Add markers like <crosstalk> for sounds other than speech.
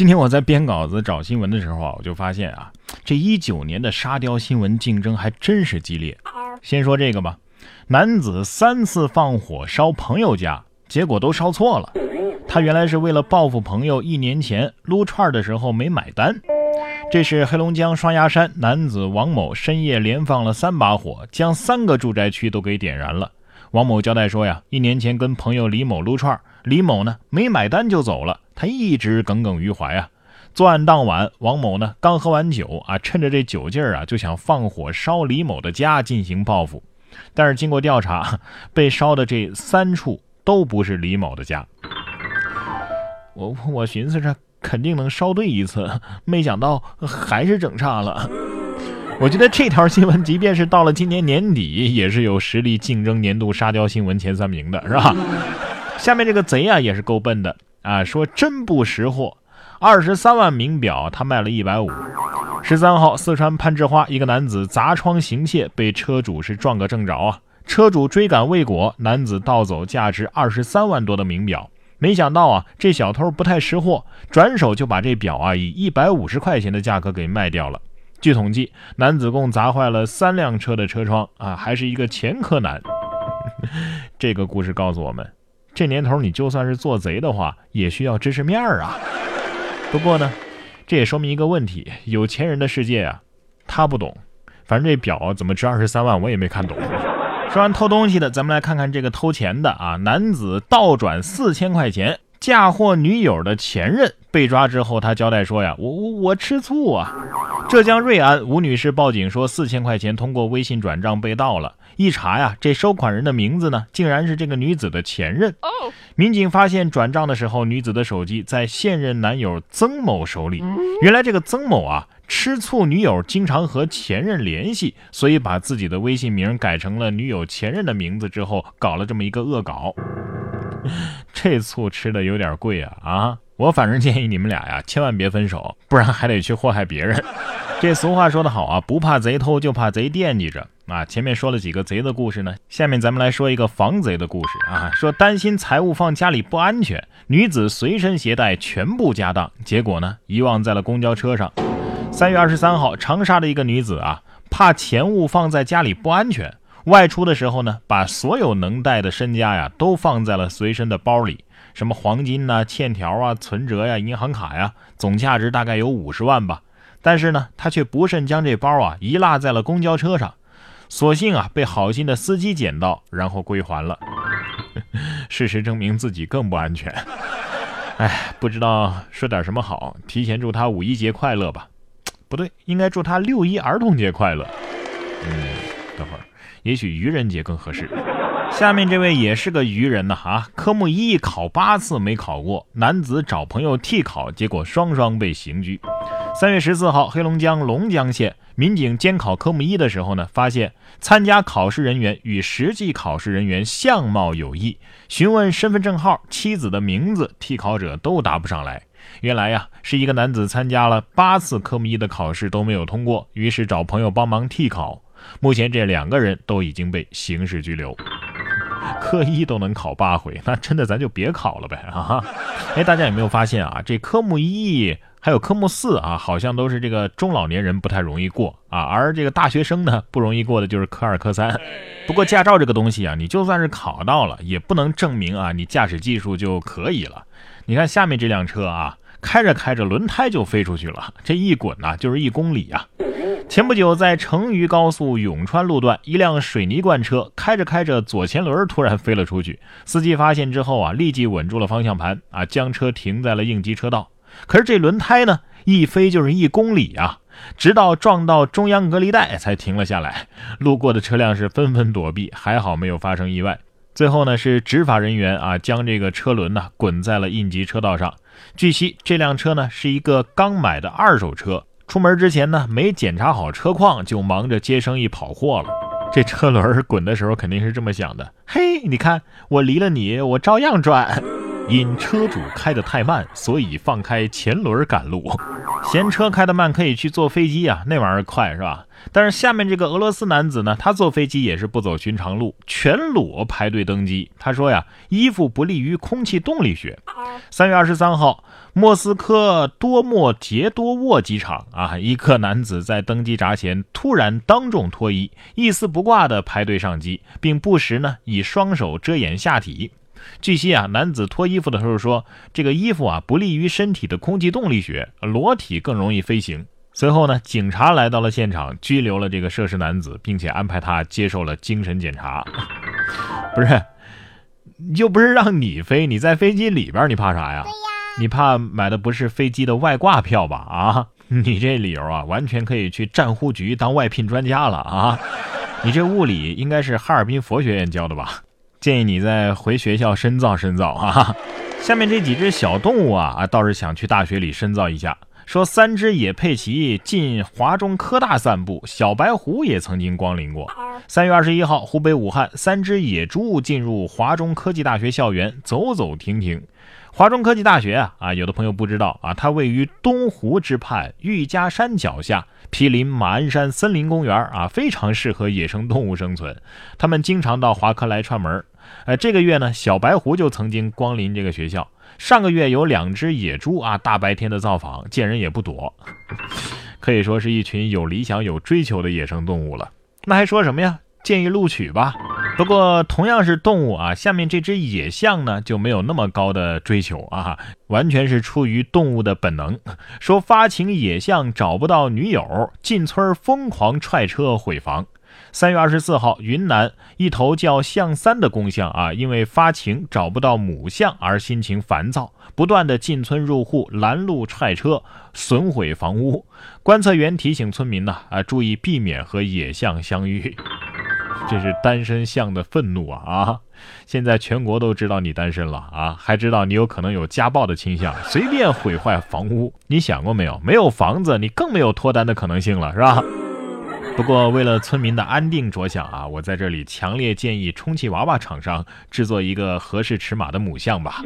今天我在编稿子找新闻的时候啊，我就发现啊，这一九年的沙雕新闻竞争还真是激烈。先说这个吧，男子三次放火烧朋友家，结果都烧错了。他原来是为了报复朋友一年前撸串的时候没买单。这是黑龙江双鸭山男子王某深夜连放了三把火，将三个住宅区都给点燃了。王某交代说呀，一年前跟朋友李某撸串，李某呢没买单就走了，他一直耿耿于怀啊。作案当晚，王某呢刚喝完酒啊，趁着这酒劲儿啊，就想放火烧李某的家进行报复。但是经过调查，<laughs> 被烧的这三处都不是李某的家。我我寻思着肯定能烧对一次，没想到还是整差了。我觉得这条新闻，即便是到了今年年底，也是有实力竞争年度沙雕新闻前三名的，是吧？下面这个贼啊，也是够笨的啊！说真不识货，二十三万名表他卖了一百五。十三号，四川攀枝花一个男子砸窗行窃，被车主是撞个正着啊！车主追赶未果，男子盗走价值二十三万多的名表。没想到啊，这小偷不太识货，转手就把这表啊以一百五十块钱的价格给卖掉了。据统计，男子共砸坏了三辆车的车窗啊，还是一个前科男。<laughs> 这个故事告诉我们，这年头你就算是做贼的话，也需要知识面儿啊。不过呢，这也说明一个问题：有钱人的世界啊，他不懂。反正这表怎么值二十三万，我也没看懂。说完偷东西的，咱们来看看这个偷钱的啊。男子倒转四千块钱。嫁祸女友的前任被抓之后，他交代说：“呀，我我我吃醋啊！”浙江瑞安吴女士报警说，四千块钱通过微信转账被盗了。一查呀，这收款人的名字呢，竟然是这个女子的前任。民警发现转账的时候，女子的手机在现任男友曾某手里。原来这个曾某啊，吃醋女友经常和前任联系，所以把自己的微信名改成了女友前任的名字之后，搞了这么一个恶搞。<laughs> 这醋吃的有点贵啊啊！我反正建议你们俩呀，<laughs> 千万别分手，不然还得去祸害别人。<laughs> 这俗话说得好啊，不怕贼偷，就怕贼惦记着啊。前面说了几个贼的故事呢，下面咱们来说一个防贼的故事啊。说担心财物放家里不安全，女子随身携带全部家当，结果呢遗忘在了公交车上。三月二十三号，长沙的一个女子啊，怕钱物放在家里不安全。外出的时候呢，把所有能带的身家呀都放在了随身的包里，什么黄金呐、欠条啊、存折呀、银行卡呀，总价值大概有五十万吧。但是呢，他却不慎将这包啊遗落在了公交车上，所幸啊被好心的司机捡到，然后归还了。<laughs> 事实证明自己更不安全。哎，不知道说点什么好，提前祝他五一节快乐吧。不对，应该祝他六一儿童节快乐。嗯，等会儿。也许愚人节更合适。下面这位也是个愚人呐啊！科目一考八次没考过，男子找朋友替考，结果双双被刑拘。三月十四号，黑龙江龙江县民警监考科目一的时候呢，发现参加考试人员与实际考试人员相貌有异，询问身份证号、妻子的名字，替考者都答不上来。原来呀，是一个男子参加了八次科目一的考试都没有通过，于是找朋友帮忙替考。目前这两个人都已经被刑事拘留。科一都能考八回，<laughs> 那真的咱就别考了呗 <laughs> 啊！哎，大家有没有发现啊？这科目一还有科目四啊，好像都是这个中老年人不太容易过啊，而这个大学生呢，不容易过的就是科二、科三。不过驾照这个东西啊，你就算是考到了，也不能证明啊你驾驶技术就可以了。你看下面这辆车啊，开着开着轮胎就飞出去了，这一滚呐就是一公里呀。前不久，在成渝高速永川路段，一辆水泥罐车开着开着，左前轮突然飞了出去。司机发现之后啊，立即稳住了方向盘啊，将车停在了应急车道。可是这轮胎呢，一飞就是一公里啊，直到撞到中央隔离带才停了下来。路过的车辆是纷纷躲避，还好没有发生意外。最后呢，是执法人员啊，将这个车轮呢滚在了应急车道上。据悉，这辆车呢是一个刚买的二手车。出门之前呢，没检查好车况，就忙着接生意跑货了。这车轮滚的时候肯定是这么想的：嘿，你看我离了你，我照样转。因车主开得太慢，所以放开前轮赶路。嫌车开得慢，可以去坐飞机啊，那玩意儿快是吧？但是下面这个俄罗斯男子呢，他坐飞机也是不走寻常路，全裸排队登机。他说呀，衣服不利于空气动力学。三月二十三号，莫斯科多莫杰多沃机场啊，一个男子在登机闸前突然当众脱衣，一丝不挂的排队上机，并不时呢以双手遮掩下体。据悉啊，男子脱衣服的时候说，这个衣服啊不利于身体的空气动力学，裸体更容易飞行。随后呢，警察来到了现场，拘留了这个涉事男子，并且安排他接受了精神检查。不是，又不是让你飞，你在飞机里边，你怕啥呀？你怕买的不是飞机的外挂票吧？啊，你这理由啊，完全可以去战护局当外聘专家了啊！你这物理应该是哈尔滨佛学院教的吧？建议你再回学校深造深造啊！<laughs> 下面这几只小动物啊啊，倒是想去大学里深造一下。说三只野佩奇进华中科大散步，小白狐也曾经光临过。三月二十一号，湖北武汉三只野猪进入华中科技大学校园走走停停。华中科技大学啊啊，有的朋友不知道啊，它位于东湖之畔玉家山脚下，毗邻马鞍山森林公园啊，非常适合野生动物生存。他们经常到华科来串门。呃，这个月呢，小白狐就曾经光临这个学校。上个月有两只野猪啊，大白天的造访，见人也不躲，可以说是一群有理想、有追求的野生动物了。那还说什么呀？建议录取吧。不过同样是动物啊，下面这只野象呢就没有那么高的追求啊，完全是出于动物的本能。说发情野象找不到女友，进村疯狂踹车毁房。三月二十四号，云南一头叫象三的公象啊，因为发情找不到母象而心情烦躁，不断的进村入户拦路踹车，损毁房屋。观测员提醒村民呢啊，注意避免和野象相遇。这是单身象的愤怒啊啊！现在全国都知道你单身了啊，还知道你有可能有家暴的倾向，随便毁坏房屋。你想过没有？没有房子，你更没有脱单的可能性了，是吧？不过，为了村民的安定着想啊，我在这里强烈建议充气娃娃厂商制作一个合适尺码的母象吧。